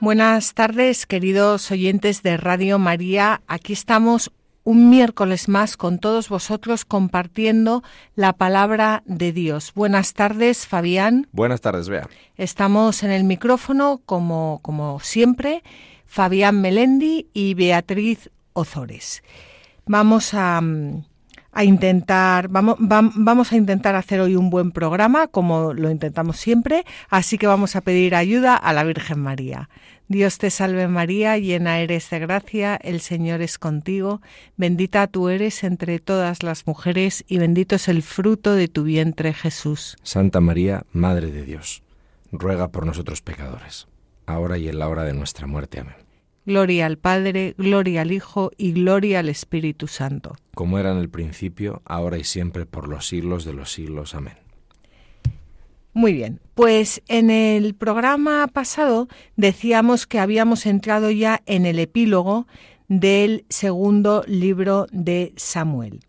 Buenas tardes, queridos oyentes de Radio María. Aquí estamos un miércoles más con todos vosotros compartiendo la palabra de Dios. Buenas tardes, Fabián. Buenas tardes, Bea. Estamos en el micrófono, como, como siempre, Fabián Melendi y Beatriz Ozores. Vamos a, a intentar, vamos, vamos a intentar hacer hoy un buen programa, como lo intentamos siempre, así que vamos a pedir ayuda a la Virgen María. Dios te salve María, llena eres de gracia, el Señor es contigo, bendita tú eres entre todas las mujeres y bendito es el fruto de tu vientre Jesús. Santa María, Madre de Dios, ruega por nosotros pecadores, ahora y en la hora de nuestra muerte. Amén. Gloria al Padre, gloria al Hijo y gloria al Espíritu Santo. Como era en el principio, ahora y siempre, por los siglos de los siglos. Amén. Muy bien, pues en el programa pasado decíamos que habíamos entrado ya en el epílogo del segundo libro de Samuel.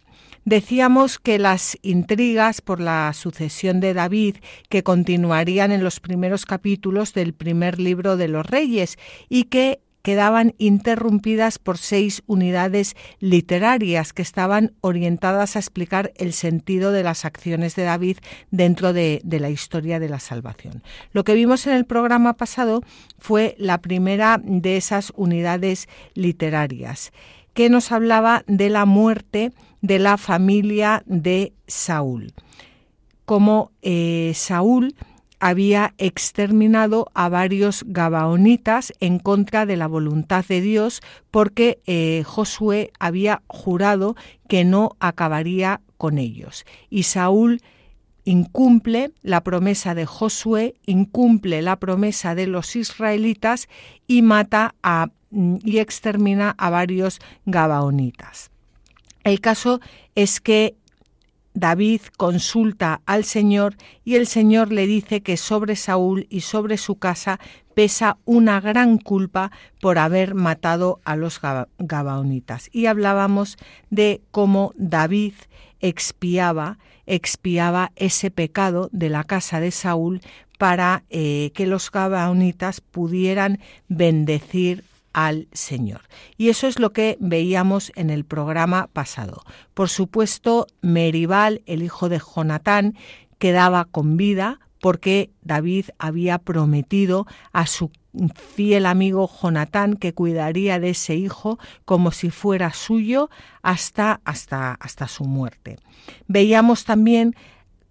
Decíamos que las intrigas por la sucesión de David que continuarían en los primeros capítulos del primer libro de los reyes y que quedaban interrumpidas por seis unidades literarias que estaban orientadas a explicar el sentido de las acciones de David dentro de, la historia de la salvación. Lo que vimos en el programa pasado fue la primera de esas unidades literarias que nos hablaba de la muerte de la familia de Saúl. Como eh, Saúl había exterminado a varios gabaonitas en contra de la voluntad de Dios porque eh, Josué había jurado que no acabaría con ellos. Y Saúl incumple la promesa de Josué, incumple la promesa de los israelitas y mata mm, y extermina a varios gabaonitas. El caso es que David consulta al Señor y el Señor le dice que sobre Saúl y sobre su casa pesa una gran culpa por haber matado a los Gabaonitas. Y hablábamos de cómo David expiaba, expiaba ese pecado de la casa de Saúl para eh, que los Gabaonitas pudieran bendecir al Señor. Y eso es lo que veíamos en el programa pasado. Por supuesto, Meribal, el hijo de Jonatán, quedaba con vida porque David había prometido a su fiel amigo Jonatán que cuidaría de ese hijo como si fuera suyo hasta, hasta, hasta su muerte. Veíamos también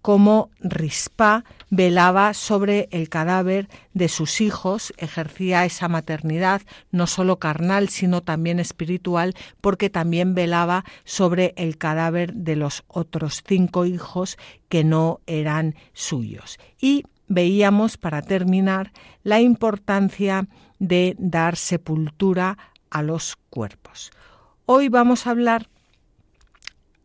cómo Rispa velaba sobre el cadáver de sus hijos, ejercía esa maternidad no solo carnal, sino también espiritual, porque también velaba sobre el cadáver de los otros cinco hijos que no eran suyos. Y veíamos, para terminar, la importancia de dar sepultura a los cuerpos. Hoy vamos a hablar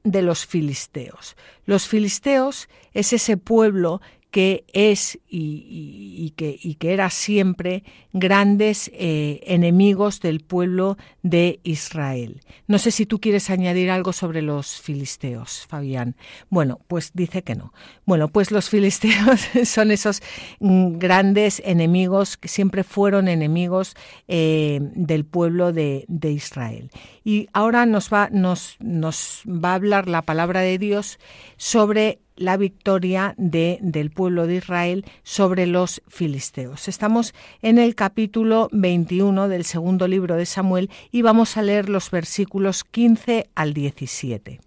de los filisteos. Los filisteos es ese pueblo que es y, que, que, era siempre grandes eh, enemigos del pueblo de Israel. No sé si tú quieres añadir algo sobre los filisteos, Fabián. Bueno, pues dice que no. Bueno, pues los filisteos son esos mm, grandes enemigos que siempre fueron enemigos eh, del pueblo de, de, Israel. Y ahora nos va, nos, nos va a hablar la palabra de Dios sobre la victoria de, del pueblo de Israel sobre los filisteos. Estamos en el capítulo 21 del segundo libro de Samuel y vamos a leer los versículos 15 al 17.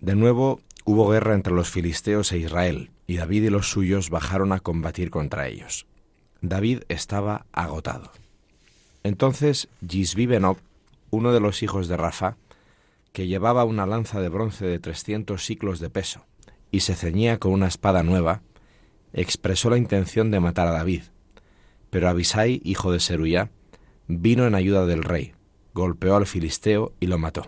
De nuevo hubo guerra entre los filisteos e Israel, y David y los suyos bajaron a combatir contra ellos. David estaba agotado. Entonces Gisbi Benob, uno de los hijos de Rafa, que llevaba una lanza de bronce de trescientos siclos de peso, y se ceñía con una espada nueva, expresó la intención de matar a David. Pero Abisai, hijo de Seruyá, vino en ayuda del rey, golpeó al filisteo y lo mató.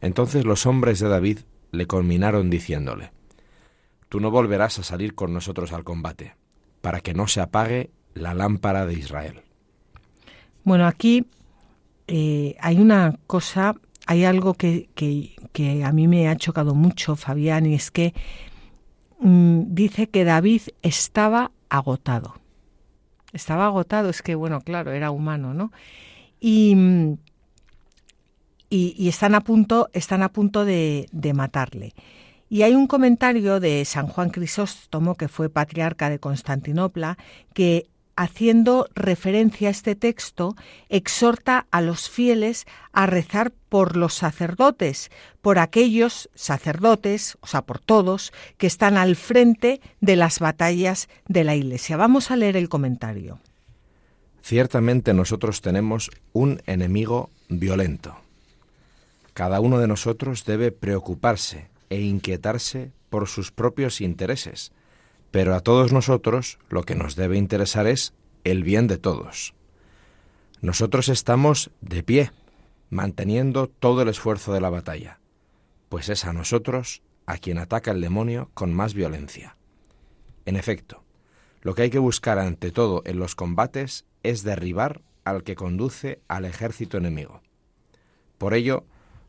Entonces los hombres de David le conminaron diciéndole, Tú no volverás a salir con nosotros al combate, para que no se apague la lámpara de Israel. Bueno, aquí eh, hay una cosa, hay algo que, a mí me ha chocado mucho, Fabián, y es que mm, dice que David estaba agotado. Estaba agotado, es que, bueno, claro, era humano, ¿no? Y, y, están a punto, están a punto de, de matarle. Y hay un comentario de San Juan Crisóstomo, que fue patriarca de Constantinopla, que haciendo referencia a este texto, exhorta a los fieles a rezar por los sacerdotes, por aquellos sacerdotes, o sea, por todos, que están al frente de las batallas de la Iglesia. Vamos a leer el comentario. Ciertamente nosotros tenemos un enemigo violento. Cada uno de nosotros debe preocuparse e inquietarse por sus propios intereses, pero a todos nosotros lo que nos debe interesar es el bien de todos. Nosotros estamos de pie, manteniendo todo el esfuerzo de la batalla, pues es a nosotros a quien ataca el demonio con más violencia. En efecto, lo que hay que buscar ante todo en los combates es derribar al que conduce al ejército enemigo. Por ello,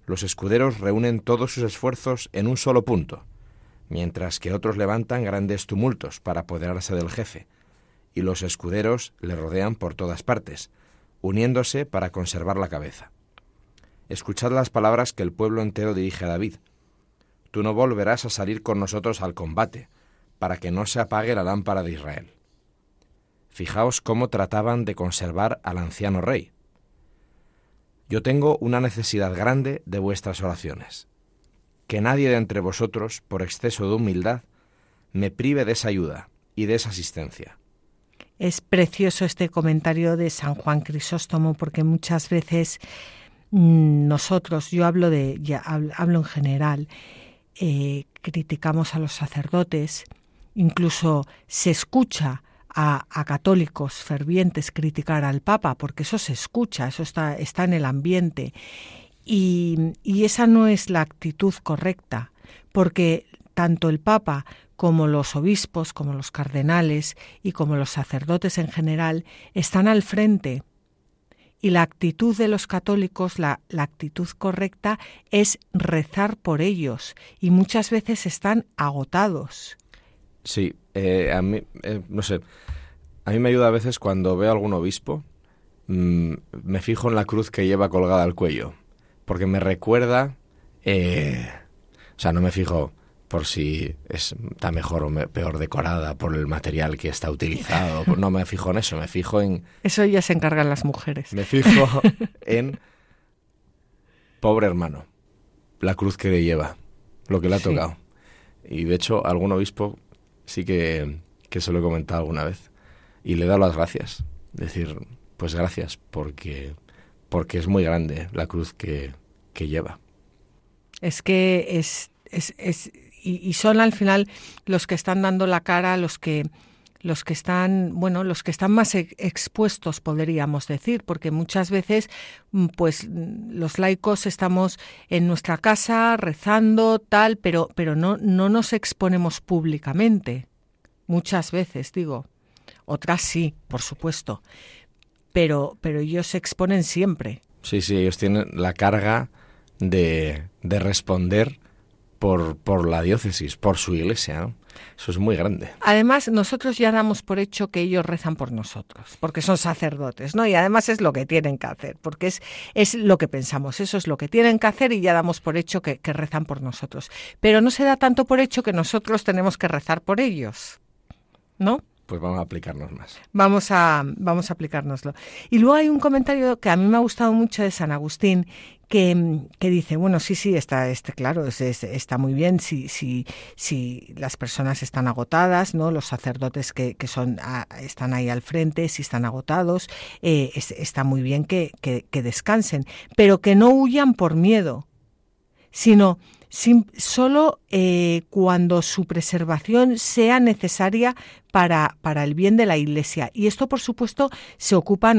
los escuderos reúnen todos sus esfuerzos en un solo punto, mientras que otros levantan grandes tumultos para apoderarse del jefe, y los escuderos le rodean por todas partes, uniéndose para conservar la cabeza. Escuchad las palabras que el pueblo entero dirige a David. Tú no volverás a salir con nosotros al combate, para que no se apague la lámpara de Israel. Fijaos cómo trataban de conservar al anciano rey. Yo tengo una necesidad grande de vuestras oraciones que nadie de entre vosotros, por exceso de humildad, me prive de esa ayuda y de esa asistencia. Es precioso este comentario de San Juan Crisóstomo porque muchas veces mm, nosotros, yo hablo de, hablo, en general, eh, criticamos a los sacerdotes, incluso se escucha a, a, católicos fervientes criticar al Papa, porque eso se escucha, eso está, está en el ambiente. Y, esa no es la actitud correcta, porque tanto el Papa como los obispos, como los cardenales y como los sacerdotes en general están al frente. Y la actitud de los católicos, la, actitud correcta, es rezar por ellos. Y muchas veces están agotados. Sí, eh, a mí, eh, no sé, a mí me ayuda a veces cuando veo a algún obispo, mm, me fijo en la cruz que lleva colgada al cuello porque me recuerda, eh, o sea, no me fijo por si está mejor o peor decorada por el material que está utilizado. No me fijo en eso, me fijo en... Eso ya se encargan las mujeres. Me fijo en... Pobre hermano, la cruz que le lleva, lo que le ha tocado. Y de hecho, algún obispo sí que, que se lo he comentado alguna vez. Y le he dado las gracias. Decir, pues gracias, porque porque es muy grande la cruz que, lleva. Es que es, es, es y, son al final los que están dando la cara, los que los que están, bueno, los que están más expuestos, podríamos decir, porque muchas veces, mm, pues, mm, los laicos estamos en nuestra casa rezando, tal, pero, pero no, no nos exponemos públicamente. Muchas veces, digo. Otras sí, por supuesto pero, pero ellos se exponen siempre. Sí, sí, ellos tienen la carga de, de responder por, por la diócesis, por su iglesia. Eso es muy grande. Además, nosotros ya damos por hecho que ellos rezan por nosotros, porque son sacerdotes, ¿no? Y además es lo que tienen que hacer, porque es, es lo que pensamos, eso es lo que tienen que hacer y ya damos por hecho que, que rezan por nosotros. Pero no se da tanto por hecho que nosotros tenemos que rezar por ellos, ¿no? Pues vamos a aplicarnos más. Vamos a, vamos a aplicárnoslo. Y luego hay un comentario que a mí me ha gustado mucho de San Agustín, que, que dice, bueno, sí, sí, está, este, claro, está muy bien si, si, si las personas están agotadas, ¿no? Los sacerdotes que, que son, están ahí al frente, si están agotados, eh, está muy bien que, que, que descansen, pero que no huyan por miedo, sino solo eh, cuando su preservación sea necesaria para, para, el bien de la Iglesia. Y esto, por supuesto, se ocupa,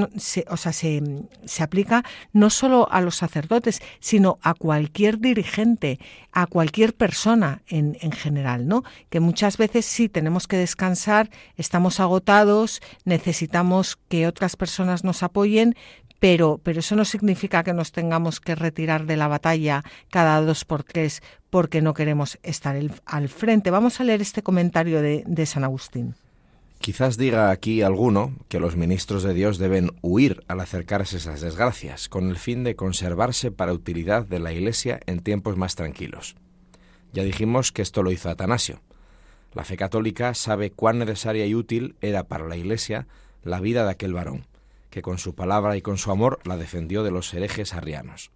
o sea, se, se, aplica no solo a los sacerdotes, sino a cualquier dirigente, a cualquier persona en, en general, ¿no? Que muchas veces sí tenemos que descansar, estamos agotados, necesitamos que otras personas nos apoyen, pero, pero eso no significa que nos tengamos que retirar de la batalla cada dos por tres porque no queremos estar al frente. Vamos a leer este comentario de, San Agustín. Quizás diga aquí alguno que los ministros de Dios deben huir al acercarse a esas desgracias, con el fin de conservarse para utilidad de la Iglesia en tiempos más tranquilos. Ya dijimos que esto lo hizo Atanasio. La fe católica sabe cuán necesaria y útil era para la Iglesia la vida de aquel varón que con su palabra y con su amor la defendió de los herejes arrianos.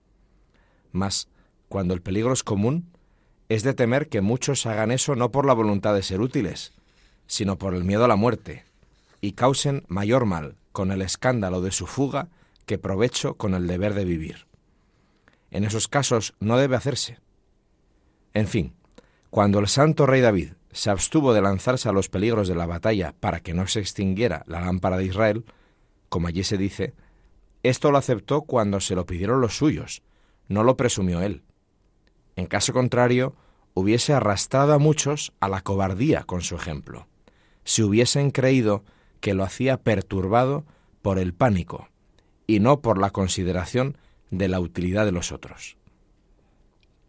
Mas, cuando el peligro es común, es de temer que muchos hagan eso no por la voluntad de ser útiles, sino por el miedo a la muerte, y causen mayor mal con el escándalo de su fuga que provecho con el deber de vivir. En esos casos no debe hacerse. En fin, cuando el santo rey David se abstuvo de lanzarse a los peligros de la batalla para que no se extinguiera la lámpara de Israel, como allí se dice, esto lo aceptó cuando se lo pidieron los suyos, no lo presumió él. En caso contrario, hubiese arrastrado a muchos a la cobardía con su ejemplo, si hubiesen creído que lo hacía perturbado por el pánico y no por la consideración de la utilidad de los otros.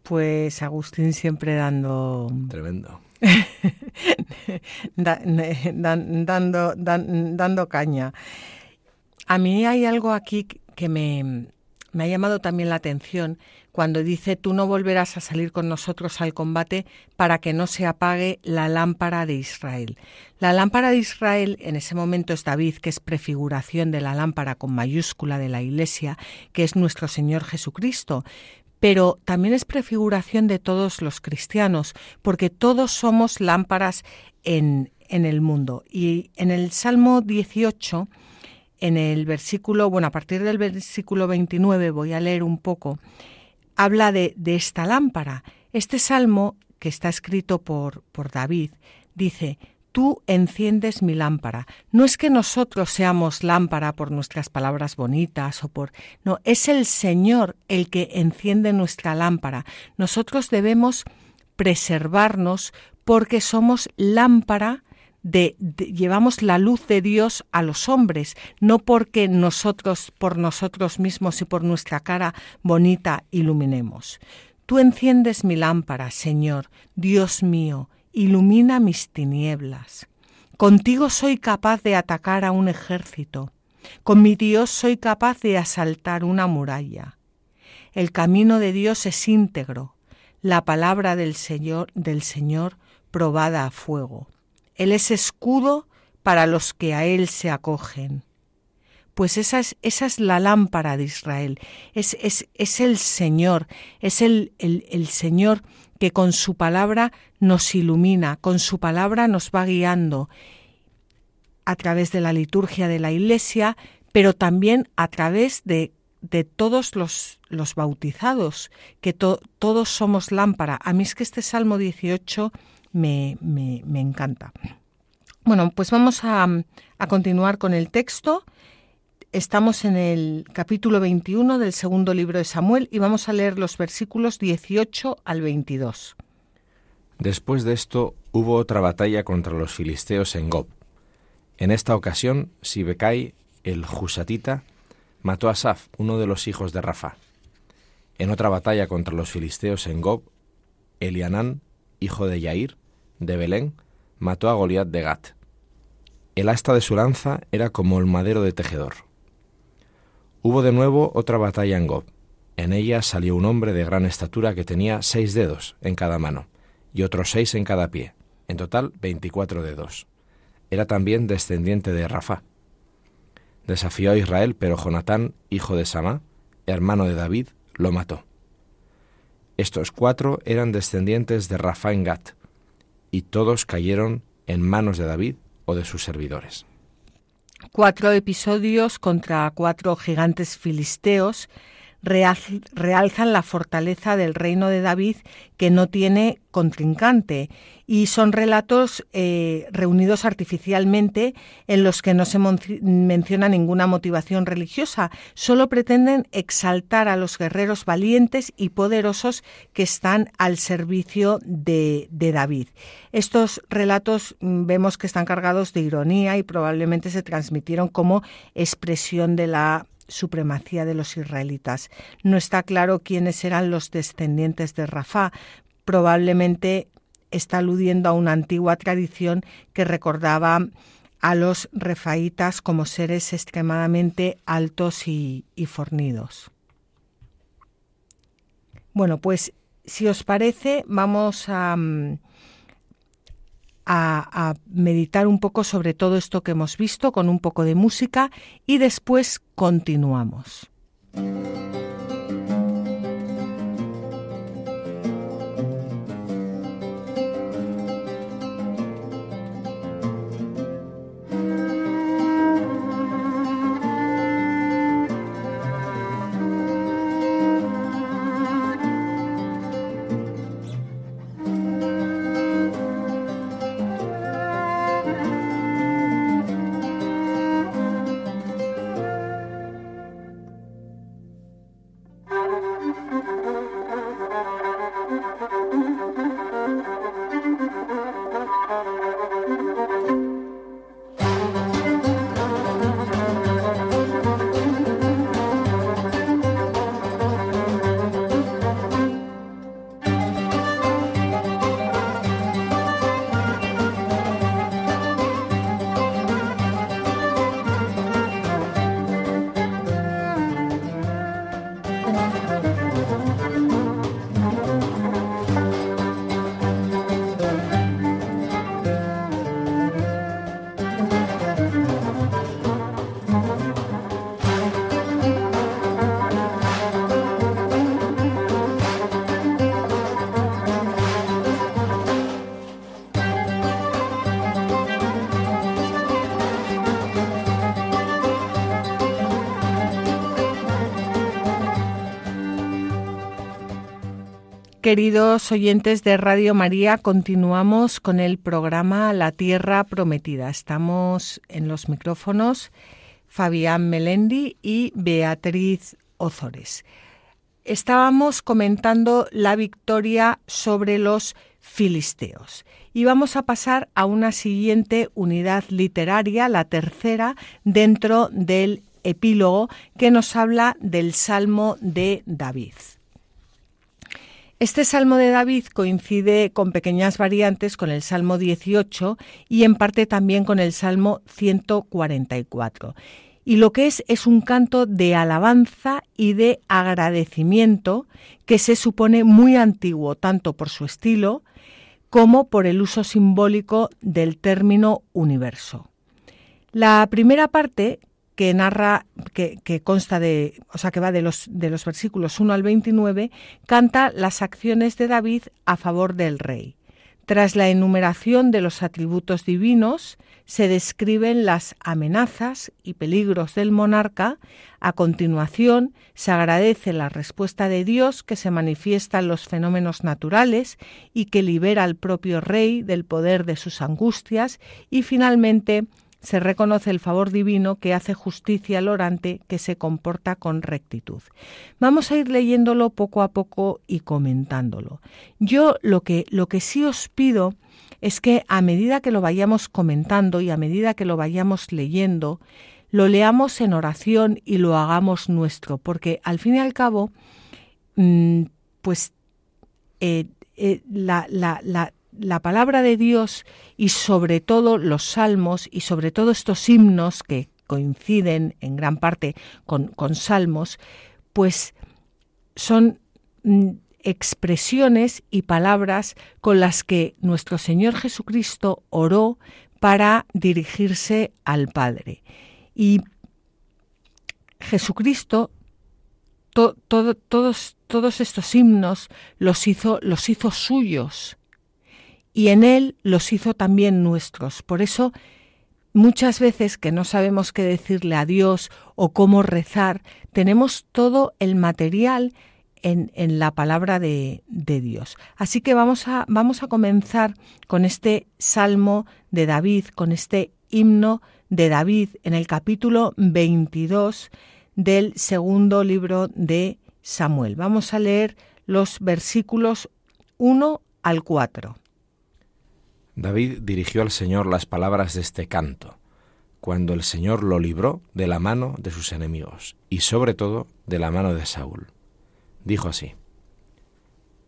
Pues Agustín siempre dando... Tremendo. dando, dando caña. A mí hay algo aquí que me, ha llamado también la atención cuando dice tú no volverás a salir con nosotros al combate para que no se apague la lámpara de Israel. La lámpara de Israel en ese momento es David, que es prefiguración de la lámpara con mayúscula de la Iglesia, que es nuestro Señor Jesucristo. Pero también es prefiguración de todos los cristianos, porque todos somos lámparas en, en el mundo. Y en el Salmo 18 en el versículo, bueno, a partir del versículo 29 voy a leer un poco, habla de, de esta lámpara. Este salmo, que está escrito por, por David, dice, Tú enciendes mi lámpara. No es que nosotros seamos lámpara por nuestras palabras bonitas o por... No, es el Señor el que enciende nuestra lámpara. Nosotros debemos preservarnos porque somos lámpara de, llevamos la luz de Dios a los hombres, no porque nosotros por nosotros mismos y por nuestra cara bonita iluminemos. Tú enciendes mi lámpara, Señor, Dios mío, ilumina mis tinieblas. Contigo soy capaz de atacar a un ejército. Con mi Dios soy capaz de asaltar una muralla. El camino de Dios es íntegro, la palabra del Señor, del Señor probada a fuego. Él es escudo para los que a Él se acogen. Pues esa es, esa es la lámpara de Israel, es, es, es el Señor, es el, el, el Señor que con su palabra nos ilumina, con su palabra nos va guiando a través de la liturgia de la Iglesia, pero también a través de, de todos los, los, bautizados, que todos somos lámpara. A mí es que este Salmo 18 me, me, me encanta. Bueno, pues vamos a, a continuar con el texto. Estamos en el capítulo 21 del segundo libro de Samuel y vamos a leer los versículos 18 al 22. Después de esto hubo otra batalla contra los filisteos en Gob. En esta ocasión, Sibecai, el Jusatita, mató a Saf, uno de los hijos de Rafa. En otra batalla contra los filisteos en Gob, Elianán, hijo de Yair, de Belén, mató a Goliat de Gat. El asta de su lanza era como el madero de tejedor. Hubo de nuevo otra batalla en Gob. En ella salió un hombre de gran estatura que tenía seis dedos en cada mano y otros seis en cada pie, en total veinticuatro dedos. Era también descendiente de Rafa. Desafió a Israel, pero Jonatán, hijo de Samá, hermano de David, lo mató. Estos cuatro eran descendientes de Rafa en Gat, y todos cayeron en manos de David o de sus servidores. Cuatro episodios contra cuatro gigantes filisteos realzan la fortaleza del reino de David que no tiene contrincante y son relatos eh, reunidos artificialmente en los que no se menciona ninguna motivación religiosa, solo pretenden exaltar a los guerreros valientes y poderosos que están al servicio de, David. Estos relatos mm, vemos que están cargados de ironía y probablemente se transmitieron como expresión de la supremacía de los israelitas. No está claro quiénes eran los descendientes de Rafá. Probablemente está aludiendo a una antigua tradición que recordaba a los refaítas como seres extremadamente altos y, fornidos. Bueno, pues si os parece, vamos a, mm, a, meditar un poco sobre todo esto que hemos visto con un poco de música y después continuamos. Queridos oyentes de Radio María, continuamos con el programa La Tierra Prometida. Estamos en los micrófonos Fabián Melendi y Beatriz Ozores. Estábamos comentando la victoria sobre los filisteos y vamos a pasar a una siguiente unidad literaria, la tercera, dentro del epílogo que nos habla del Salmo de David. Este Salmo de David coincide con pequeñas variantes con el Salmo 18 y en parte también con el Salmo 144. Y lo que es es un canto de alabanza y de agradecimiento que se supone muy antiguo tanto por su estilo como por el uso simbólico del término universo. La primera parte, que narra, que, consta de, o sea, que va de los, de los versículos 1 al 29, canta las acciones de David a favor del rey. Tras la enumeración de los atributos divinos, se describen las amenazas y peligros del monarca. A continuación, se agradece la respuesta de Dios que se manifiesta en los fenómenos naturales y que libera al propio rey del poder de sus angustias. Y finalmente, se reconoce el favor divino que hace justicia al orante que se comporta con rectitud. Vamos a ir leyéndolo poco a poco y comentándolo. Yo lo que, lo que sí os pido es que a medida que lo vayamos comentando y a medida que lo vayamos leyendo, lo leamos en oración y lo hagamos nuestro, porque al fin y al cabo, mm, pues eh, eh, la, la, la la palabra de Dios y sobre todo los salmos y sobre todo estos himnos que coinciden en gran parte con, salmos, pues son mm, expresiones y palabras con las que nuestro Señor Jesucristo oró para dirigirse al Padre. Y Jesucristo, todos, todos estos himnos los hizo, los hizo suyos y en Él los hizo también nuestros. Por eso muchas veces que no sabemos qué decirle a Dios o cómo rezar, tenemos todo el material en, la palabra de, de, Dios. Así que vamos a, vamos a comenzar con este salmo de David, con este himno de David en el capítulo 22 del segundo libro de Samuel. Vamos a leer los versículos 1 al 4. David dirigió al Señor las palabras de este canto, cuando el Señor lo libró de la mano de sus enemigos, y sobre todo de la mano de Saúl. Dijo así,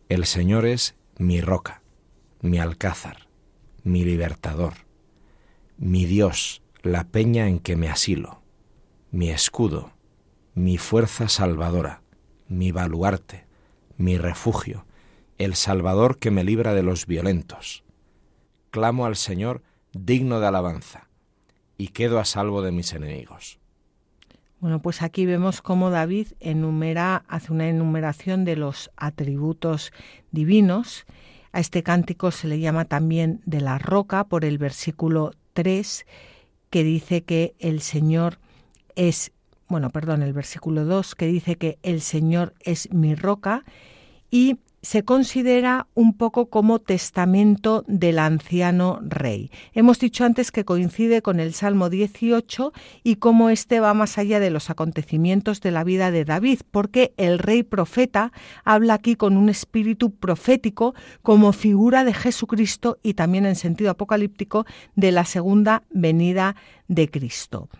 El Señor es mi roca, mi alcázar, mi libertador, mi Dios, la peña en que me asilo, mi escudo, mi fuerza salvadora, mi baluarte, mi refugio, el Salvador que me libra de los violentos clamo al Señor digno de alabanza, y quedo a salvo de mis enemigos. Bueno, pues aquí vemos cómo David enumera, hace una enumeración de los atributos divinos. A este cántico se le llama también de la roca por el versículo 3, que dice que el Señor es, bueno, perdón, el versículo 2, que dice que el Señor es mi roca, y se considera un poco como testamento del anciano rey. Hemos dicho antes que coincide con el Salmo 18 y cómo este va más allá de los acontecimientos de la vida de David, porque el rey profeta habla aquí con un espíritu profético como figura de Jesucristo y también en sentido apocalíptico de la segunda venida de Cristo.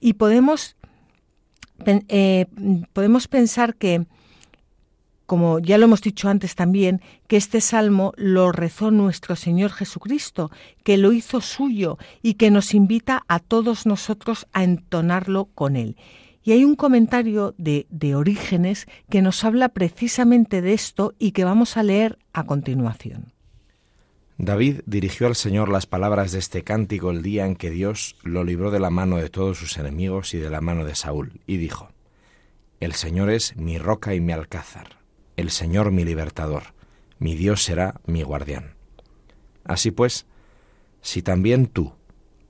Y podemos, eh, podemos pensar que como ya lo hemos dicho antes también, que este salmo lo rezó nuestro Señor Jesucristo, que lo hizo suyo y que nos invita a todos nosotros a entonarlo con él. Y hay un comentario de, de Orígenes que nos habla precisamente de esto y que vamos a leer a continuación. David dirigió al Señor las palabras de este cántico el día en que Dios lo libró de la mano de todos sus enemigos y de la mano de Saúl, y dijo, El Señor es mi roca y mi alcázar el Señor mi libertador, mi Dios será mi guardián. Así pues, si también tú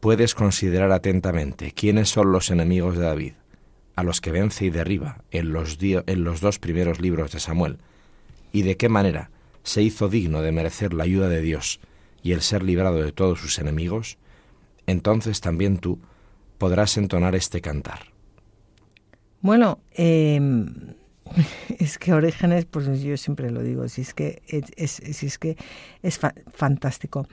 puedes considerar atentamente quiénes son los enemigos de David, a los que vence y derriba en los, en los dos primeros libros de Samuel, y de qué manera se hizo digno de merecer la ayuda de Dios y el ser librado de todos sus enemigos, entonces también tú podrás entonar este cantar. Bueno, eh, es que Orígenes, pues yo siempre lo digo, si es que es, que es fantástico.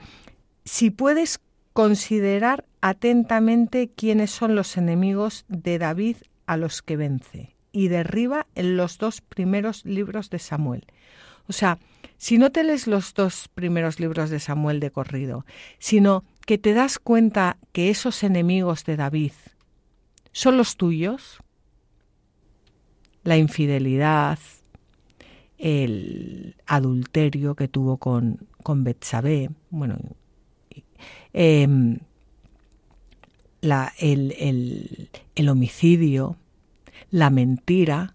Si puedes considerar atentamente quiénes son los enemigos de David a los que vence y derriba en los dos primeros libros de Samuel. O sea, si no te lees los dos primeros libros de Samuel de corrido, sino que te das cuenta que esos enemigos de David son los tuyos, la infidelidad, el adulterio que tuvo con, con Betsabé, bueno, em, la, el, el homicidio, la mentira,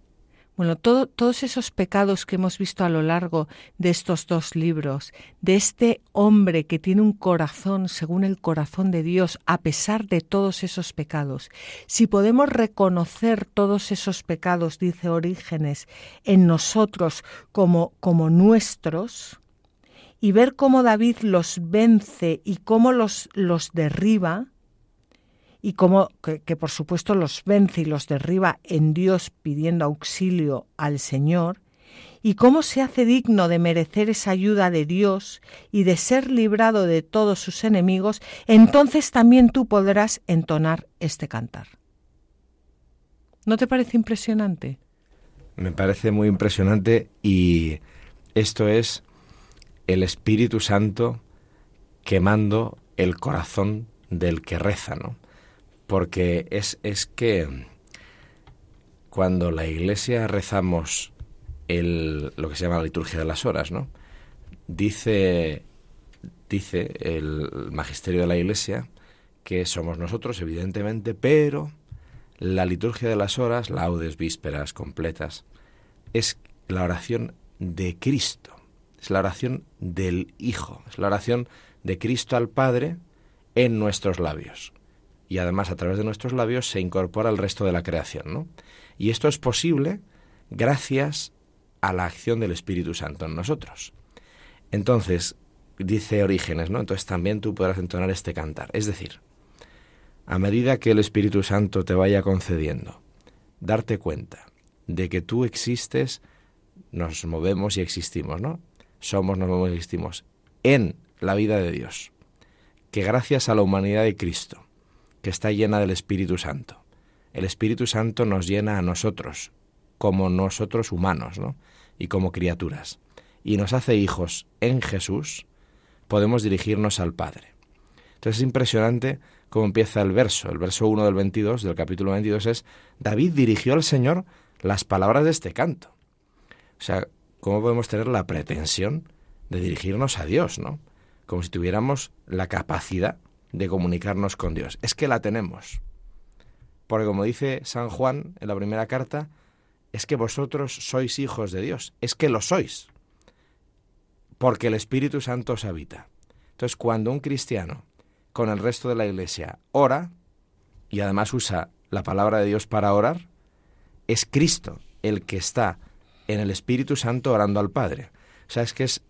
bueno, todos esos pecados que hemos visto a lo largo de estos dos libros, de este hombre que tiene un corazón según el corazón de Dios, a pesar de todos esos pecados, si podemos reconocer todos esos pecados, dice Orígenes, en nosotros como, como nuestros, y ver cómo David los vence y cómo los, los derriba, y cómo que, por supuesto los vence y los derriba en Dios pidiendo auxilio al Señor, y cómo se hace digno de merecer esa ayuda de Dios y de ser librado de todos sus enemigos, entonces también tú podrás entonar este cantar. ¿No te parece impresionante? Me parece muy impresionante y esto es el Espíritu Santo quemando el corazón del que reza, ¿no? Porque es, es que cuando la iglesia rezamos el, lo que se llama la liturgia de las horas, ¿no? Dice, dice el magisterio de la iglesia que somos nosotros, evidentemente, pero la liturgia de las horas, laudes, vísperas, completas, es la oración de Cristo, es la oración del Hijo, es la oración de Cristo al Padre en nuestros labios y además a través de nuestros labios se incorpora el resto de la creación, ¿no? Y esto es posible gracias a la acción del Espíritu Santo en nosotros. Entonces, dice Orígenes, ¿no? Entonces también tú podrás entonar este cantar. Es decir, a medida que el Espíritu Santo te vaya concediendo, darte cuenta de que tú existes, nos movemos y existimos, ¿no? Somos, nos movemos y existimos en la vida de Dios. Que gracias a la humanidad de Cristo, que está llena del Espíritu Santo, el Espíritu Santo nos llena a nosotros, como nosotros humanos, ¿no? Y como criaturas. Y nos hace hijos en Jesús, podemos dirigirnos al Padre. Entonces es impresionante cómo empieza el verso. El verso 1 del 22, del capítulo 22 es, David dirigió al Señor las palabras de este canto. O sea, ¿cómo podemos tener la pretensión de dirigirnos a Dios, no? Como si tuviéramos la capacidad de comunicarnos con Dios. Es que la tenemos. Porque como dice San Juan en la primera carta, es que vosotros sois hijos de Dios. Es que lo sois porque el Espíritu Santo os habita. Entonces, cuando un cristiano con el resto de la iglesia ora, y además usa la palabra de Dios para orar, es Cristo el que está en el Espíritu Santo orando al Padre. O sea, es que es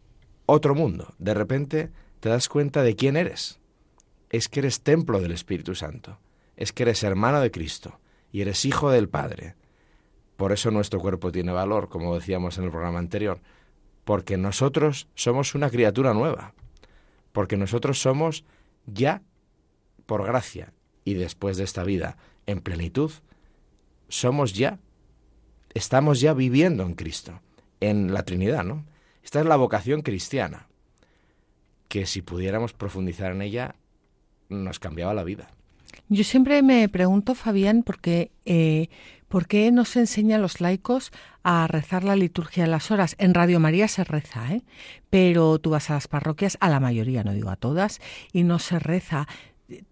otro mundo. De repente te das cuenta de quién eres. Es que eres templo del Espíritu Santo. Es que eres hermano de Cristo y eres hijo del Padre. Por eso nuestro cuerpo tiene valor, como decíamos en el programa anterior porque nosotros somos una criatura nueva, porque nosotros somos ya, por gracia y después de esta vida en plenitud, somos ya, estamos ya viviendo en Cristo, en la Trinidad, ¿no? Esta es la vocación cristiana, que si pudiéramos profundizar en ella, nos cambiaba la vida. Yo siempre me pregunto, Fabián, porque eh, ¿Por qué no se enseña a los laicos a rezar la liturgia de las horas? En Radio María se reza, ¿eh? pero tú vas a las parroquias, a la mayoría, no digo a todas, y no se reza.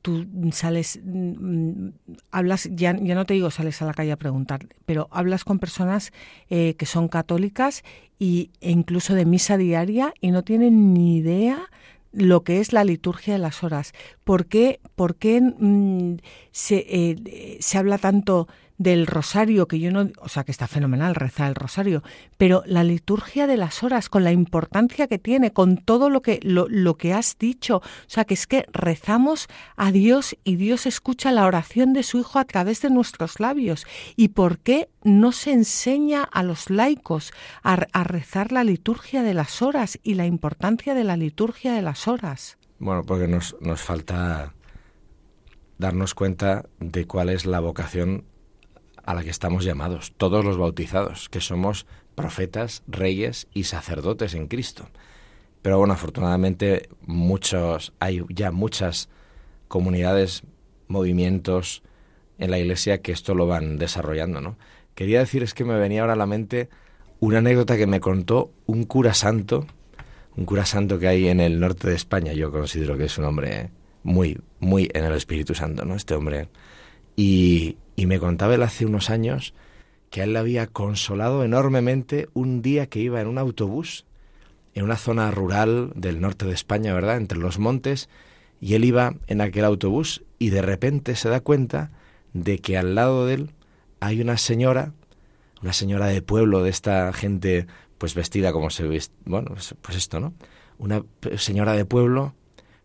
Tú sales, mm, hablas, ya, ya no te digo sales a la calle a preguntar, pero hablas con personas eh, que son católicas y, e incluso de misa diaria y no tienen ni idea lo que es la liturgia de las horas. ¿Por qué, por qué mm, se, eh, se habla tanto del rosario, que yo no, o sea, que está fenomenal rezar el rosario, pero la liturgia de las horas, con la importancia que tiene, con todo lo que, lo, lo que has dicho, o sea, que es que rezamos a Dios y Dios escucha la oración de su Hijo a través de nuestros labios. ¿Y por qué no se enseña a los laicos a, a rezar la liturgia de las horas y la importancia de la liturgia de las horas? Bueno, porque nos, nos falta darnos cuenta de cuál es la vocación a la que estamos llamados, todos los bautizados, que somos profetas, reyes y sacerdotes en Cristo. Pero bueno, afortunadamente muchos, hay ya muchas comunidades, movimientos en la iglesia que esto lo van desarrollando, ¿no? Quería decir, es que me venía ahora a la mente una anécdota que me contó un cura santo, un cura santo que hay en el norte de España, yo considero que es un hombre muy, muy en el Espíritu Santo, ¿no? Este hombre. Y, me contaba él hace unos años que a él le había consolado enormemente un día que iba en un autobús en una zona rural del norte de España, ¿verdad? Entre los montes, y él iba en aquel autobús y de repente se da cuenta de que al lado de él hay una señora, una señora de pueblo, de esta gente pues vestida como se viste, bueno, pues, pues esto, ¿no? Una señora de pueblo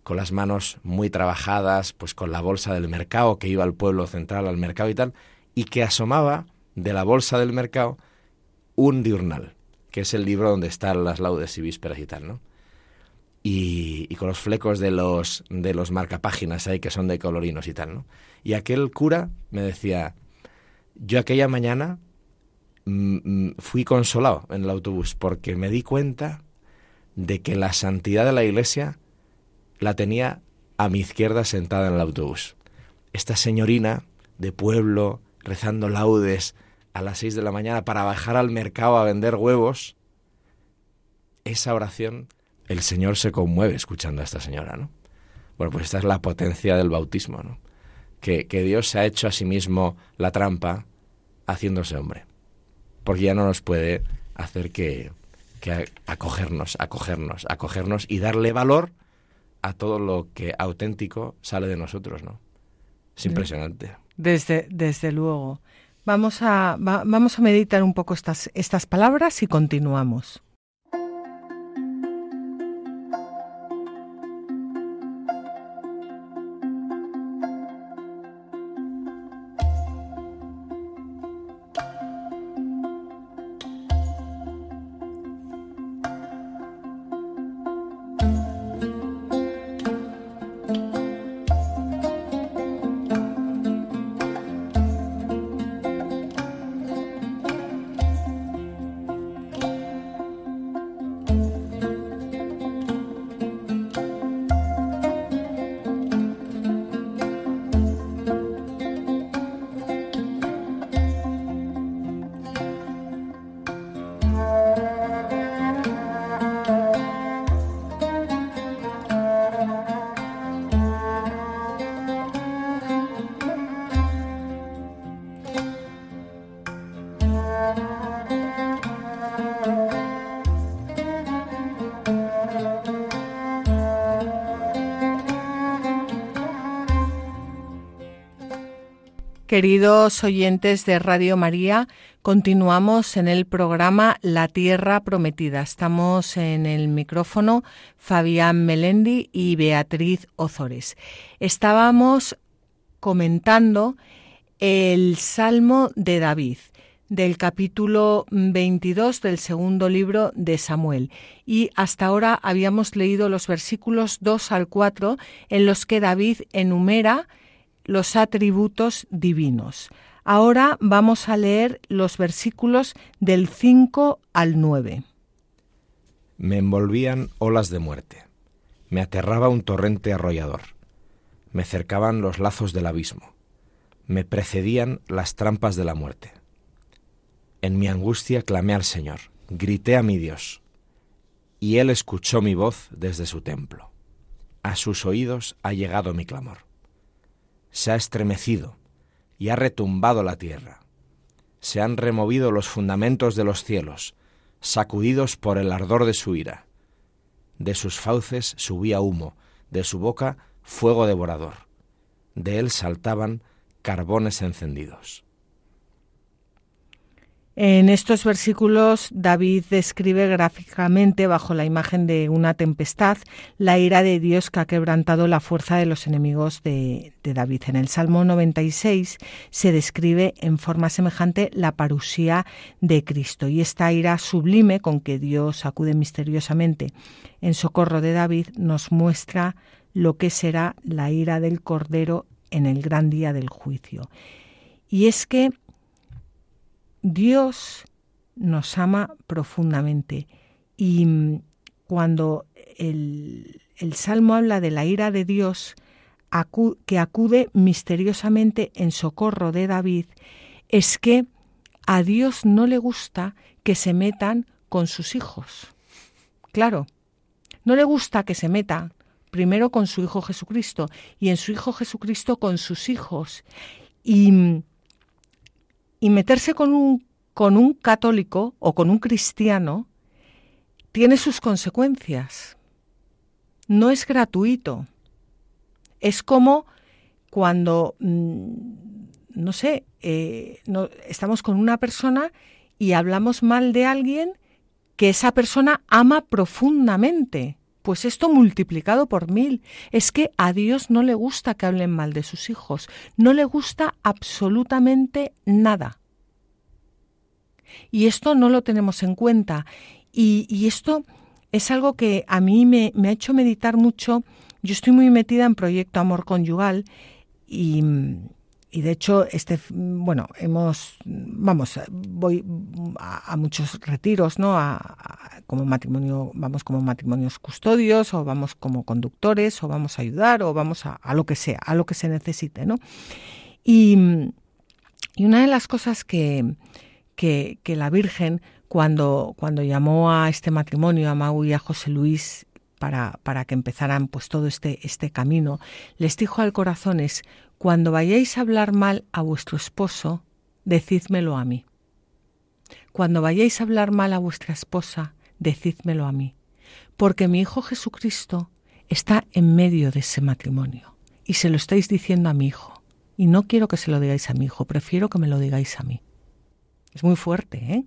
con las manos muy trabajadas, pues con la bolsa del mercado que iba al pueblo central, al mercado y tal, y que asomaba de la bolsa del mercado un diurnal, que es el libro donde están las laudes y vísperas y tal, ¿no? Y, y, con los flecos de los, de los marcapáginas ahí que son de colorinos y tal, ¿no? Y aquel cura me decía, yo aquella mañana mm, mm, fui consolado en el autobús porque me di cuenta de que la santidad de la iglesia la tenía a mi izquierda sentada en el autobús. Esta señorina de pueblo rezando laudes a las seis de la mañana para bajar al mercado a vender huevos, esa oración, el Señor se conmueve escuchando a esta señora, ¿no? Bueno, pues esta es la potencia del bautismo, ¿no? Que, que Dios se ha hecho a sí mismo la trampa haciéndose hombre. Porque ya no nos puede hacer que, que acogernos, acogernos, acogernos y darle valor a todo lo que auténtico sale de nosotros, ¿no? Es impresionante. Desde, desde luego. Vamos a, vamos a meditar un poco estas, estas palabras y continuamos. Queridos oyentes de Radio María, continuamos en el programa La Tierra Prometida. Estamos en el micrófono Fabián Melendi y Beatriz Ozores. Estábamos comentando el Salmo de David del capítulo 22 del segundo libro de Samuel. Y hasta ahora habíamos leído los versículos 2 al 4 en los que David enumera los atributos divinos. Ahora vamos a leer los versículos del 5 al 9. Me envolvían olas de muerte. Me aterraba un torrente arrollador. Me cercaban los lazos del abismo. Me precedían las trampas de la muerte. En mi angustia clamé al Señor, grité a mi Dios, y Él escuchó mi voz desde su templo. A sus oídos ha llegado mi clamor se ha estremecido y ha retumbado la tierra. Se han removido los fundamentos de los cielos, sacudidos por el ardor de su ira. De sus fauces subía humo, de su boca fuego devorador. De él saltaban carbones encendidos. En estos versículos David describe gráficamente, bajo la imagen de una tempestad, la ira de Dios que ha quebrantado la fuerza de los enemigos de, David. En el Salmo 96 se describe en forma semejante la parusía de Cristo y esta ira sublime con que Dios acude misteriosamente en socorro de David nos muestra lo que será la ira del Cordero en el gran día del juicio. Y es que Dios nos ama profundamente y mm, cuando el, Salmo habla de la ira de Dios que acude misteriosamente en socorro de David, es que a Dios no le gusta que se metan con sus hijos. Claro, no le gusta que se metan primero con su Hijo Jesucristo y en su Hijo Jesucristo con sus hijos. Y mm, y meterse con un, con un católico o con un cristiano tiene sus consecuencias. No es gratuito. Es como cuando, mm, no sé, eh, no, estamos con una persona y hablamos mal de alguien que esa persona ama profundamente. Pues esto multiplicado por mil. Es que a Dios no le gusta que hablen mal de sus hijos. No le gusta absolutamente nada. Y esto no lo tenemos en cuenta. Y, esto es algo que a mí me, me, ha hecho meditar mucho. Yo estoy muy metida en proyecto Amor Conyugal y, y de hecho, este, bueno, hemos, vamos, voy a, muchos retiros, ¿no? A, como matrimonio, vamos como matrimonios custodios, o vamos como conductores, o vamos a ayudar, o vamos a, lo que sea, a lo que se necesite, ¿no? Y, y una de las cosas que, que, que la Virgen, cuando, cuando llamó a este matrimonio, a Mau y a José Luis, para, para, que empezaran pues todo este, este camino, les dijo al corazón es, cuando vayáis a hablar mal a vuestro esposo, decídmelo a mí. Cuando vayáis a hablar mal a vuestra esposa, decídmelo a mí. Porque mi Hijo Jesucristo está en medio de ese matrimonio y se lo estáis diciendo a mi Hijo. y no quiero que se lo digáis a mi hijo, prefiero que me lo digáis a mí. Es muy fuerte, ¿eh?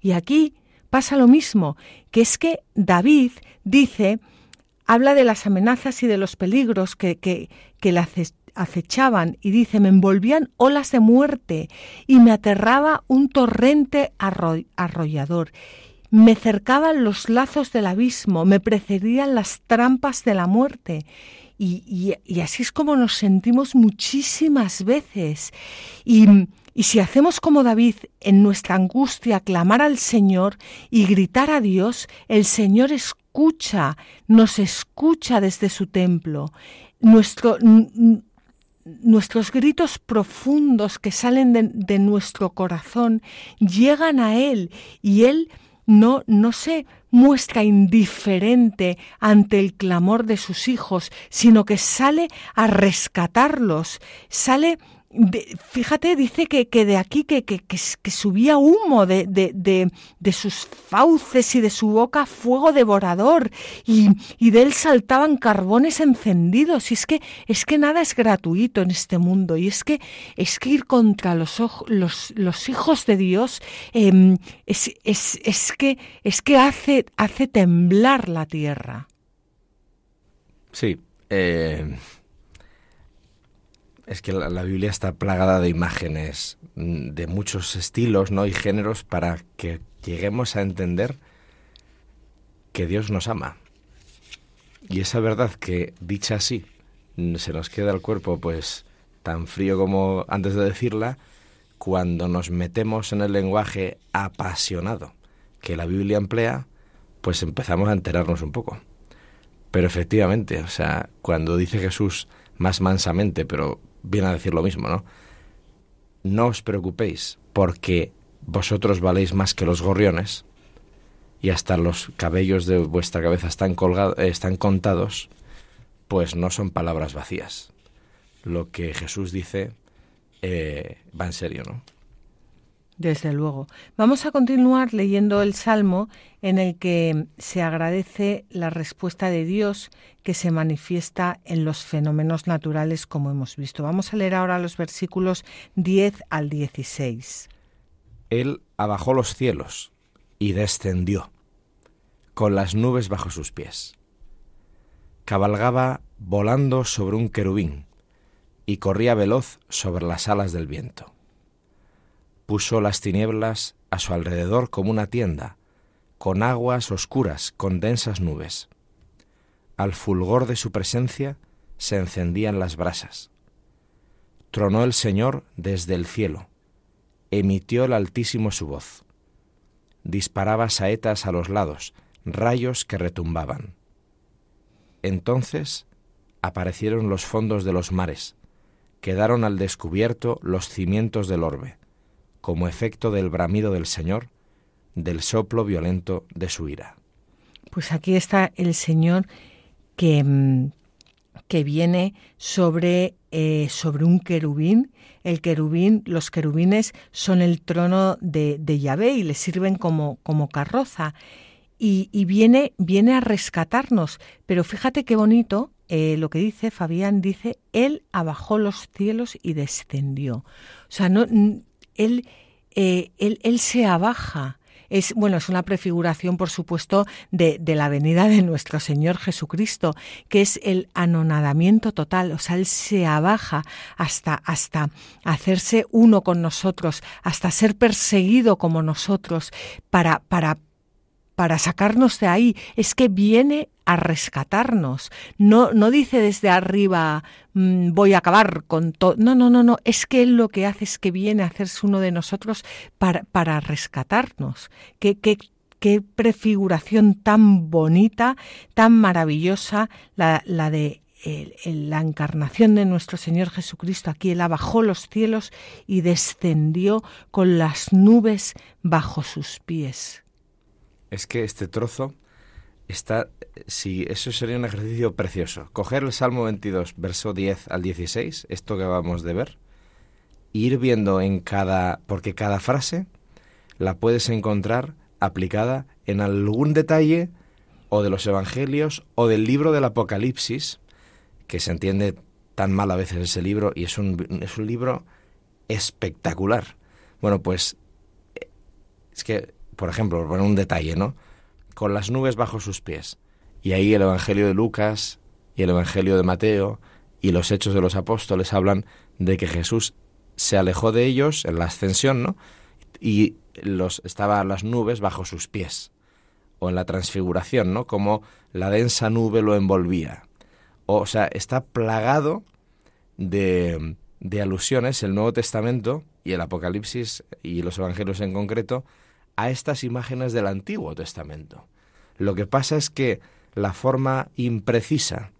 Y aquí pasa lo mismo, que es que David dice, habla de las amenazas y de los peligros que, que, que le acechaban y dice, me envolvían olas de muerte y me aterraba un torrente arrollador. Me cercaban los lazos del abismo, me precedían las trampas de la muerte. Y, y, así es como nos sentimos muchísimas veces. Y, y si hacemos como David en nuestra angustia, clamar al Señor y gritar a Dios, el Señor escucha, nos escucha desde su templo. Nuestro, nuestros gritos profundos que salen de, nuestro corazón llegan a Él y Él no, no se muestra indiferente ante el clamor de sus hijos, sino que sale a rescatarlos, sale fíjate, dice que, que de aquí que, que, que subía humo de, de, de, sus fauces y de su boca fuego devorador y, y, de él saltaban carbones encendidos. Y es que, es que nada es gratuito en este mundo y es que, es que ir contra los, los, los hijos de Dios em, es, es, es, que, es que hace, hace temblar la tierra. Sí. Eh es que la, Biblia está plagada de imágenes mm, de muchos estilos ¿no? y géneros para que lleguemos a entender que Dios nos ama. Y esa verdad que, dicha así, mm, se nos queda el cuerpo pues tan frío como antes de decirla, cuando nos metemos en el lenguaje apasionado que la Biblia emplea, pues empezamos a enterarnos un poco. Pero efectivamente, o sea, cuando dice Jesús más mansamente, pero viene a decir lo mismo, ¿no? No os preocupéis, porque vosotros valéis más que los gorriones, y hasta los cabellos de vuestra cabeza están, colgados, están contados, pues no son palabras vacías. Lo que Jesús dice eh, va en serio, ¿no? Desde luego. Vamos a continuar leyendo el Salmo en el que se agradece la respuesta de Dios que se manifiesta en los fenómenos naturales como hemos visto. Vamos a leer ahora los versículos 10 al 16. Él abajó los cielos y descendió, con las nubes bajo sus pies. Cabalgaba volando sobre un querubín y corría veloz sobre las alas del viento puso las tinieblas a su alrededor como una tienda, con aguas oscuras, con densas nubes. Al fulgor de su presencia se encendían las brasas. Tronó el Señor desde el cielo, emitió el Altísimo su voz. Disparaba saetas a los lados, rayos que retumbaban. Entonces aparecieron los fondos de los mares, quedaron al descubierto los cimientos del orbe como efecto del bramido del Señor, del soplo violento de su ira. Pues aquí está el Señor que, mm, que viene sobre, eh, sobre un querubín. El querubín, los querubines son el trono de, de Yahvé y le sirven como, como carroza. Y, y, viene, viene a rescatarnos. Pero fíjate qué bonito eh, lo que dice Fabián, dice, Él abajó los cielos y descendió. O sea, no, eh, él, él, se abaja. Es, bueno, es una prefiguración, por supuesto, de, de, la venida de nuestro Señor Jesucristo, que es el anonadamiento total. O sea, Él se abaja hasta, hasta hacerse uno con nosotros, hasta ser perseguido como nosotros, para, para, para sacarnos de ahí. Es que viene a rescatarnos. No, no dice desde arriba mm, voy a acabar con todo. No, no, no, no. Es que Él lo que hace es que viene a hacerse uno de nosotros para, para rescatarnos. Qué, qué, qué prefiguración tan bonita, tan maravillosa la, la de la encarnación de nuestro Señor Jesucristo aquí, Él bajó los cielos y descendió con las nubes bajo sus pies. Es que este trozo está, si eso sería un ejercicio precioso. Coger el Salmo 22, verso 10 al 16, esto que acabamos de ver, ir viendo en cada, porque cada frase la puedes encontrar aplicada en algún detalle o de los evangelios o del libro del Apocalipsis, que se entiende tan mal a veces ese libro y es un, es un libro espectacular. Bueno, pues es que, por ejemplo, por un detalle, ¿no? Con las nubes bajo sus pies. Y ahí el Evangelio de Lucas y el Evangelio de Mateo y los hechos de los apóstoles hablan de que Jesús se alejó de ellos en la ascensión, ¿no? Y los estaban las nubes bajo sus pies. O en la transfiguración, ¿no? Como la densa nube lo envolvía. O, sea, está plagado de, de alusiones el Nuevo Testamento y el Apocalipsis y los Evangelios en concreto a estas imágenes del Antiguo Testamento. Lo que pasa es que la forma imprecisa,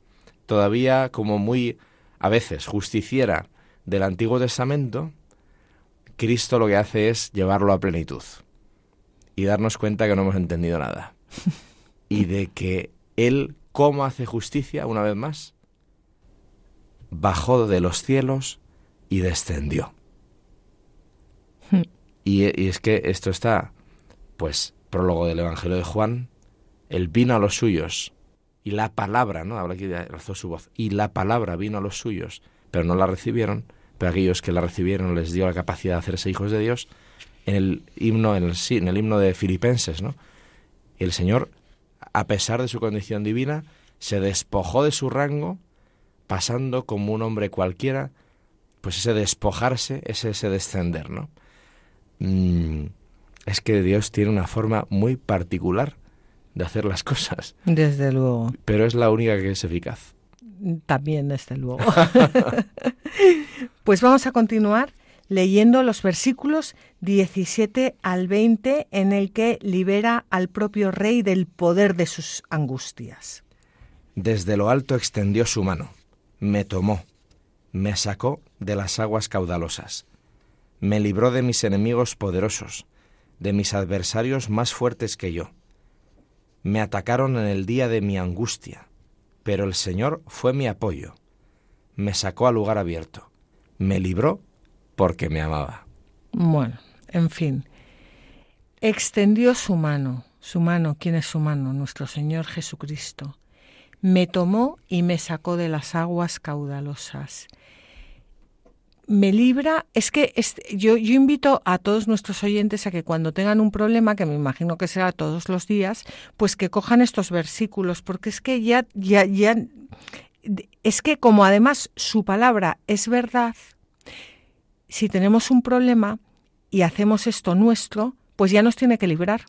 todavía como muy a veces justiciera del Antiguo Testamento, Cristo lo que hace es llevarlo a plenitud y darnos cuenta que no hemos entendido nada. y de que Él, ¿cómo hace justicia una vez más? Bajó de los cielos y descendió. Hmm. y, y es que esto está, pues, prólogo del Evangelio de Juan, Él vino a los suyos y la palabra, ¿no? Habla aquí, alzó su voz, y la palabra vino a los suyos, pero no la recibieron, pero aquellos que la recibieron les dio la capacidad de hacerse hijos de Dios, en el himno, en el, en el himno de Filipenses, ¿no? El Señor, a pesar de su condición divina, se despojó de su rango, pasando como un hombre cualquiera, pues ese despojarse, ese, ese descender, ¿no? Mm, es que Dios tiene una forma muy particular de hacer las cosas. Desde luego. Pero es la única que es eficaz. También, desde luego. pues vamos a continuar leyendo los versículos 17 al 20 en el que libera al propio rey del poder de sus angustias. Desde lo alto extendió su mano, me tomó, me sacó de las aguas caudalosas, me libró de mis enemigos poderosos, de mis adversarios más fuertes que yo me atacaron en el día de mi angustia, pero el Señor fue mi apoyo. Me sacó al lugar abierto. Me libró porque me amaba. Bueno, en fin. Extendió su mano. Su mano, ¿quién es su mano? Nuestro Señor Jesucristo. Me tomó y me sacó de las aguas caudalosas me libra, es que yo, yo invito a todos nuestros oyentes a que cuando tengan un problema, que me imagino que será todos los días, pues que cojan estos versículos, porque es que ya, ya, ya, es que como además su palabra es verdad, si tenemos un problema y hacemos esto nuestro, pues ya nos tiene que librar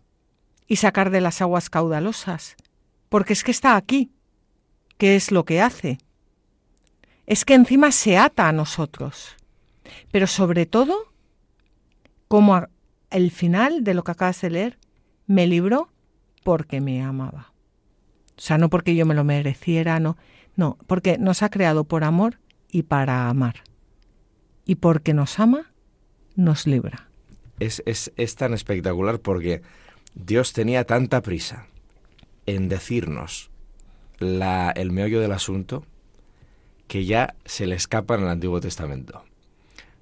y sacar de las aguas caudalosas, porque es que está aquí, ¿qué es lo que hace? Es que encima se ata a nosotros. Pero sobre todo, como el final de lo que acabas de leer, me libró porque me amaba. O sea, no porque yo me lo mereciera, no, no, porque nos ha creado por amor y para amar. Y porque nos ama, nos libra. Es, es, es tan espectacular porque Dios tenía tanta prisa en decirnos la, el meollo del asunto que ya se le escapa en el Antiguo Testamento.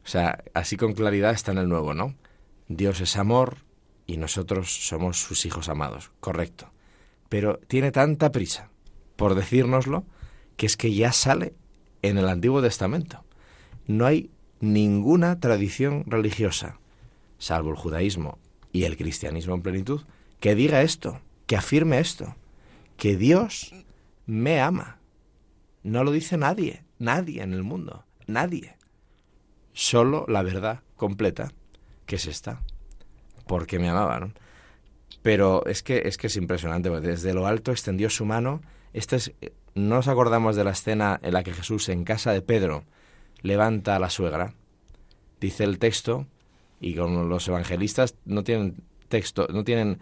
O sea, así con claridad está en el nuevo, ¿no? Dios es amor y nosotros somos sus hijos amados, correcto. Pero tiene tanta prisa por decírnoslo que es que ya sale en el Antiguo Testamento. No hay ninguna tradición religiosa, salvo el judaísmo y el cristianismo en plenitud, que diga esto, que afirme esto, que Dios me ama. No lo dice nadie, nadie en el mundo, nadie solo la verdad completa, que es esta, porque me amaba, ¿no? Pero es que es que es impresionante, porque desde lo alto extendió su mano. Este es, no nos acordamos de la escena en la que Jesús en casa de Pedro levanta a la suegra. Dice el texto, y con los evangelistas no tienen texto, no tienen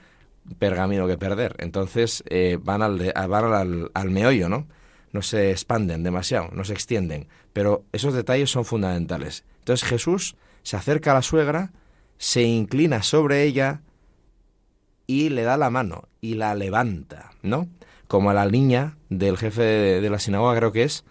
pergamino que perder. Entonces eh, van, al, van al, al meollo, ¿no? No se expanden demasiado, no se extienden. Pero esos detalles son fundamentales. Entonces Jesús se acerca a la suegra, se inclina sobre ella y le da la mano y la levanta, ¿no? Como a la niña del jefe de, la sinagoga, creo que es,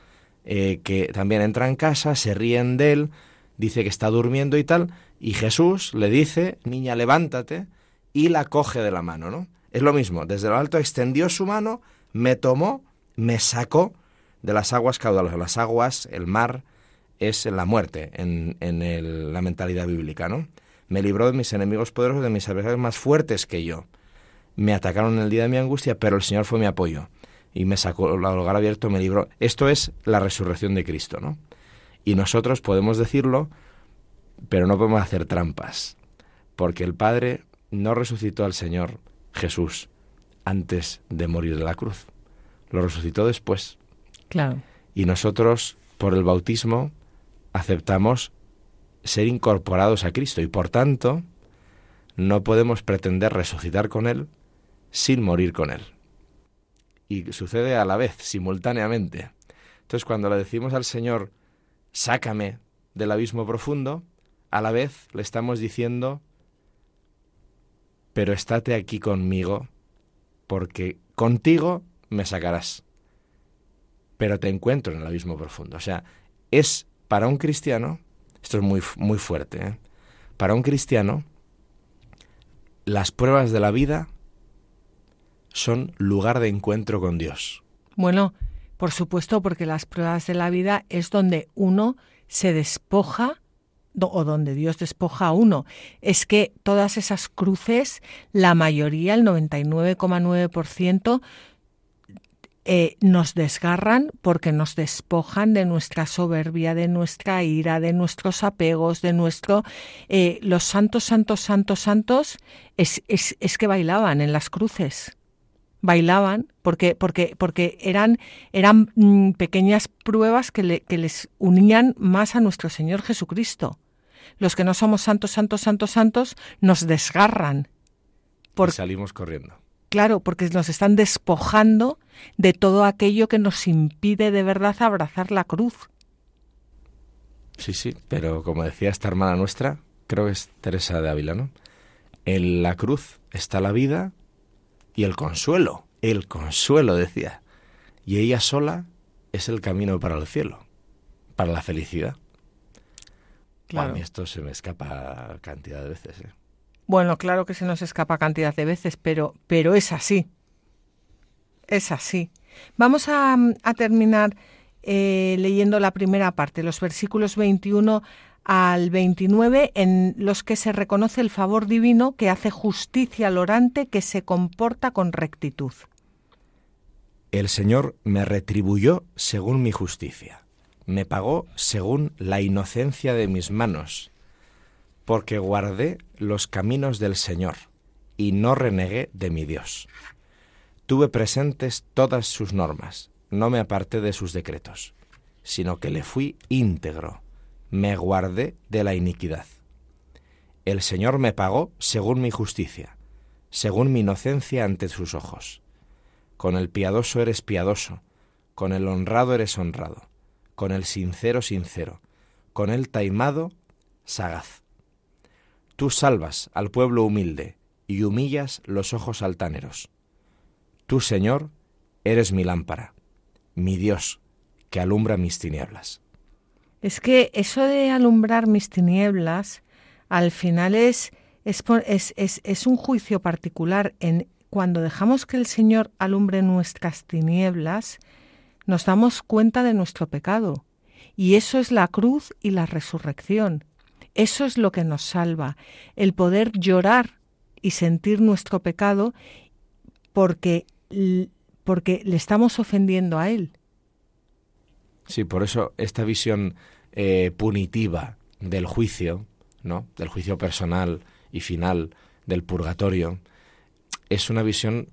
eh, que también entra en casa, se ríen de él, dice que está durmiendo y tal, y Jesús le dice, niña, levántate, y la coge de la mano, ¿no? Es lo mismo, desde lo alto extendió su mano, me tomó, me sacó de las aguas caudalosas. Las aguas, el mar, es la muerte en, en la mentalidad bíblica, ¿no? Me libró de mis enemigos poderosos, de mis adversarios más fuertes que yo. Me atacaron en el día de mi angustia, pero el Señor fue mi apoyo y me sacó al lugar abierto, me libró. Esto es la resurrección de Cristo, ¿no? Y nosotros podemos decirlo, pero no podemos hacer trampas, porque el Padre no resucitó al Señor Jesús antes de morir de la cruz. Lo resucitó después. Claro. Y nosotros, por el bautismo, aceptamos ser incorporados a Cristo y por tanto no podemos pretender resucitar con Él sin morir con Él. Y sucede a la vez, simultáneamente. Entonces cuando le decimos al Señor, sácame del abismo profundo, a la vez le estamos diciendo, pero estate aquí conmigo, porque contigo me sacarás, pero te encuentro en el abismo profundo. O sea, es para un cristiano, esto es muy, muy fuerte, ¿eh? para un cristiano, las pruebas de la vida son lugar de encuentro con Dios. Bueno, por supuesto, porque las pruebas de la vida es donde uno se despoja o donde Dios despoja a uno. Es que todas esas cruces, la mayoría, el 99,9%, eh, nos desgarran porque nos despojan de nuestra soberbia, de nuestra ira, de nuestros apegos, de nuestro... Eh, los santos, santos, santos, santos, es, es, es que bailaban en las cruces bailaban porque porque porque eran eran mm, pequeñas pruebas que, que, les unían más a nuestro Señor Jesucristo. Los que no somos santos, santos, santos, santos nos desgarran. Salimos corriendo. Claro, porque nos están despojando de todo aquello que nos impide de verdad abrazar la cruz. Sí, sí, pero como decía esta hermana nuestra, creo que es Teresa de Ávila, ¿no? En la cruz está la vida y el consuelo. El consuelo, decía. Y ella sola es el camino para el cielo, para la felicidad. Claro. a mí esto se me escapa cantidad de veces. ¿eh? Bueno, claro que se nos escapa cantidad de veces, pero, pero es así. Es así. Vamos a, terminar eh, leyendo la primera parte, los versículos 21 al 29, en los que se reconoce el favor divino que hace justicia al orante que se comporta con rectitud. El Señor me retribuyó según mi justicia, me pagó según la inocencia de mis manos porque guardé los caminos del Señor y no renegué de mi Dios. Tuve presentes todas sus normas, no me aparté de sus decretos, sino que le fui íntegro, me guardé de la iniquidad. El Señor me pagó según mi justicia, según mi inocencia ante sus ojos. Con el piadoso eres piadoso, con el honrado eres honrado, con el sincero sincero, con el taimado sagaz Tú salvas al pueblo humilde y humillas los ojos altaneros. Tú, Señor, eres mi lámpara, mi Dios, que alumbra mis tinieblas. Es que eso de alumbrar mis tinieblas, al final es, es, es, es un juicio particular. En, cuando dejamos que el Señor alumbre nuestras tinieblas, nos damos cuenta de nuestro pecado. Y eso es la cruz y la resurrección. Eso es lo que nos salva, el poder llorar y sentir nuestro pecado porque, porque le estamos ofendiendo a Él. Sí, por eso esta visión eh, punitiva del juicio, ¿no? del juicio personal y final del purgatorio, es una visión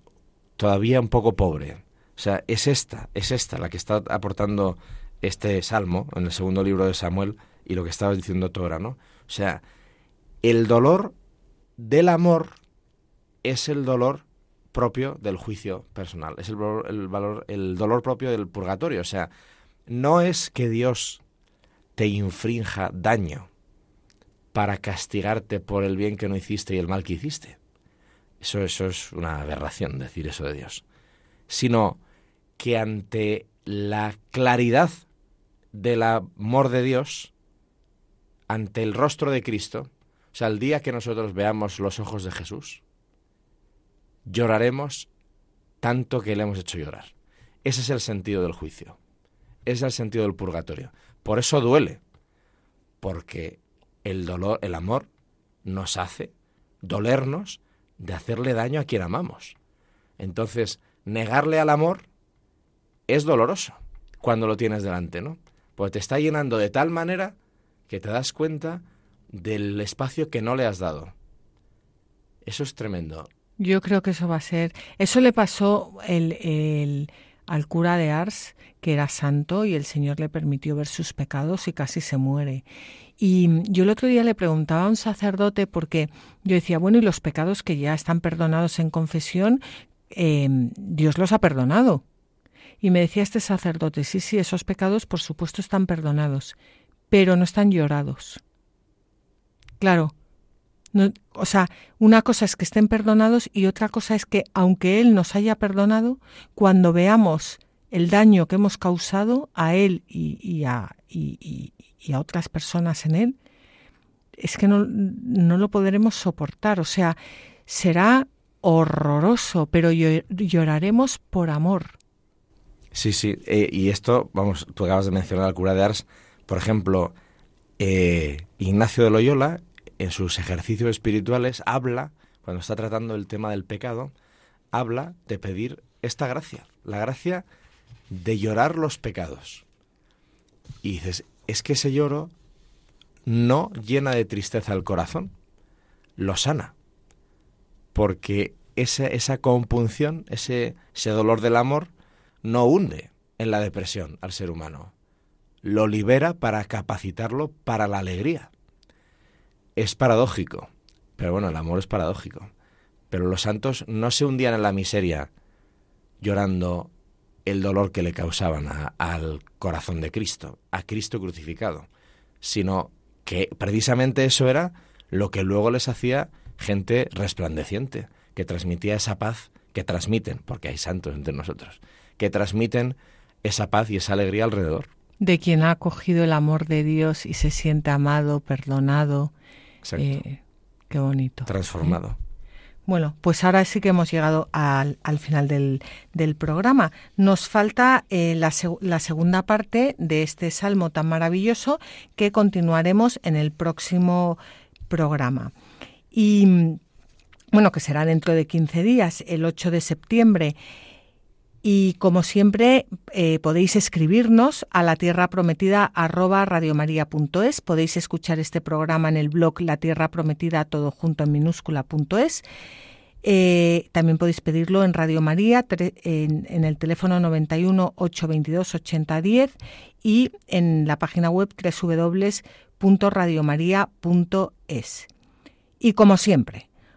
todavía un poco pobre. O sea, es esta, es esta la que está aportando este salmo en el segundo libro de Samuel y lo que estabas diciendo tú ¿no? O sea, el dolor del amor es el dolor propio del juicio personal, es el, valor, el dolor propio del purgatorio. O sea, no es que Dios te infrinja daño para castigarte por el bien que no hiciste y el mal que hiciste. Eso, eso es una aberración decir eso de Dios. Sino que ante la claridad del amor de Dios, ante el rostro de Cristo, o sea, el día que nosotros veamos los ojos de Jesús, lloraremos tanto que le hemos hecho llorar. Ese es el sentido del juicio. es el sentido del purgatorio. Por eso duele, porque el dolor, el amor nos hace dolernos de hacerle daño a quien amamos. Entonces, negarle al amor es doloroso cuando lo tienes delante, ¿no? Pues te está llenando de tal manera que te das cuenta del espacio que no le has dado. Eso es tremendo. Yo creo que eso va a ser. Eso le pasó el, al cura de Ars, que era santo, y el Señor le permitió ver sus pecados y casi se muere. Y yo el otro día le preguntaba a un sacerdote porque yo decía, bueno, y los pecados que ya están perdonados en confesión, eh, Dios los ha perdonado. Y me decía este sacerdote, sí, sí, esos pecados por supuesto están perdonados, pero no están llorados. Claro, o sea, una cosa es que estén perdonados y otra cosa es que, aunque Él nos haya perdonado, cuando veamos el daño que hemos causado a Él y, a, otras personas en Él, es que no, no, lo podremos soportar. O sea, será horroroso, pero lloraremos por amor. Sí, sí. Eh, y esto, vamos, tú acabas de mencionar al cura de Ars, por ejemplo, eh, Ignacio de Loyola en sus ejercicios espirituales habla, cuando está tratando el tema del pecado, habla de pedir esta gracia, la gracia de llorar los pecados. Y dices, es que ese lloro no llena de tristeza el corazón, lo sana. Porque esa, esa compunción, ese, ese dolor del amor, no hunde en la depresión al ser humano. Lo libera para capacitarlo para la alegría es paradójico, pero bueno, el amor es paradójico. Pero los santos no se hundían en la miseria llorando el dolor que le causaban al corazón de Cristo, a Cristo crucificado, sino que precisamente eso era lo que luego les hacía gente resplandeciente, que transmitía esa paz que transmiten, porque hay santos entre nosotros, que transmiten esa paz y esa alegría alrededor. De quien ha acogido el amor de Dios y se siente amado, perdonado, eh, qué bonito. Transformado. Bueno, pues ahora sí que hemos llegado al, final del, programa. Nos falta eh, la, la, segunda parte de este salmo tan maravilloso que continuaremos en el próximo programa. Y bueno, que será dentro de 15 días, el 8 de septiembre. Y como siempre, eh, podéis escribirnos a la tierra prometida arroba radiomaria.es. Podéis escuchar este programa en el blog La Tierra Prometida todo junto en minúscula.es. Eh, también podéis pedirlo en Radio María en, en, el teléfono 91 822 8010 y en la página web www.radiomaria.es. Y como siempre,